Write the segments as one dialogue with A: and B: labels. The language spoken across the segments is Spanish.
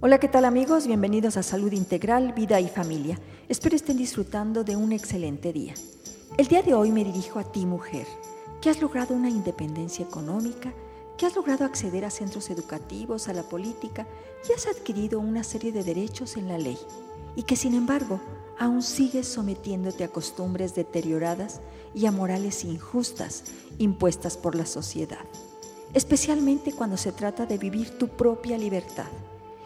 A: Hola, ¿qué tal amigos? Bienvenidos a Salud Integral, Vida y Familia. Espero estén disfrutando de un excelente día. El día de hoy me dirijo a ti, mujer, que has logrado una independencia económica, que has logrado acceder a centros educativos, a la política y has adquirido una serie de derechos en la ley y que sin embargo aún sigues sometiéndote a costumbres deterioradas y a morales injustas impuestas por la sociedad, especialmente cuando se trata de vivir tu propia libertad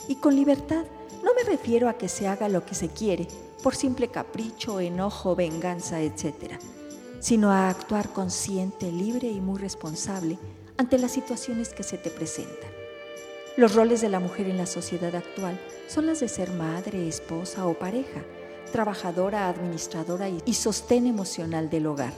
A: y con libertad no me refiero a que se haga lo que se quiere por simple capricho, enojo, venganza, etc., sino a actuar consciente, libre y muy responsable ante las situaciones que se te presentan. Los roles de la mujer en la sociedad actual son las de ser madre, esposa o pareja, trabajadora, administradora y sostén emocional del hogar.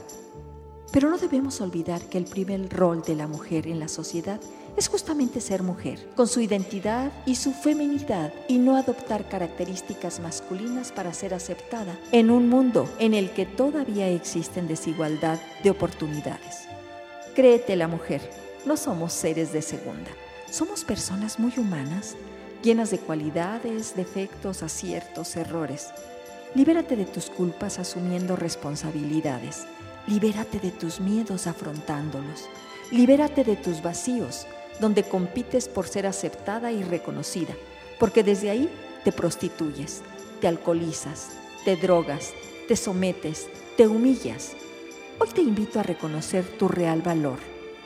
A: Pero no debemos olvidar que el primer rol de la mujer en la sociedad es justamente ser mujer, con su identidad y su feminidad, y no adoptar características masculinas para ser aceptada en un mundo en el que todavía existen desigualdad de oportunidades. Créete la mujer, no somos seres de segunda, somos personas muy humanas, llenas de cualidades, defectos, aciertos, errores. Libérate de tus culpas asumiendo responsabilidades. Libérate de tus miedos afrontándolos. Libérate de tus vacíos donde compites por ser aceptada y reconocida, porque desde ahí te prostituyes, te alcoholizas, te drogas, te sometes, te humillas. Hoy te invito a reconocer tu real valor,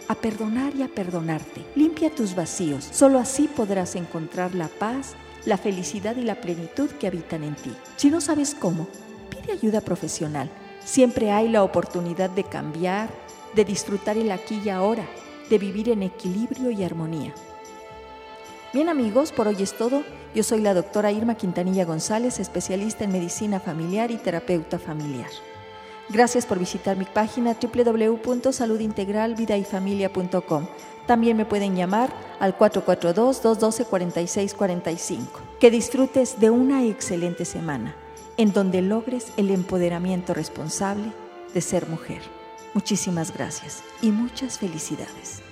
A: a perdonar y a perdonarte. Limpia tus vacíos, solo así podrás encontrar la paz, la felicidad y la plenitud que habitan en ti. Si no sabes cómo, pide ayuda profesional. Siempre hay la oportunidad de cambiar, de disfrutar el aquí y ahora de vivir en equilibrio y armonía. Bien amigos, por hoy es todo. Yo soy la doctora Irma Quintanilla González, especialista en medicina familiar y terapeuta familiar. Gracias por visitar mi página www.saludintegralvidayfamilia.com. También me pueden llamar al 442-212-4645. Que disfrutes de una excelente semana en donde logres el empoderamiento responsable de ser mujer. Muchísimas gracias y muchas felicidades.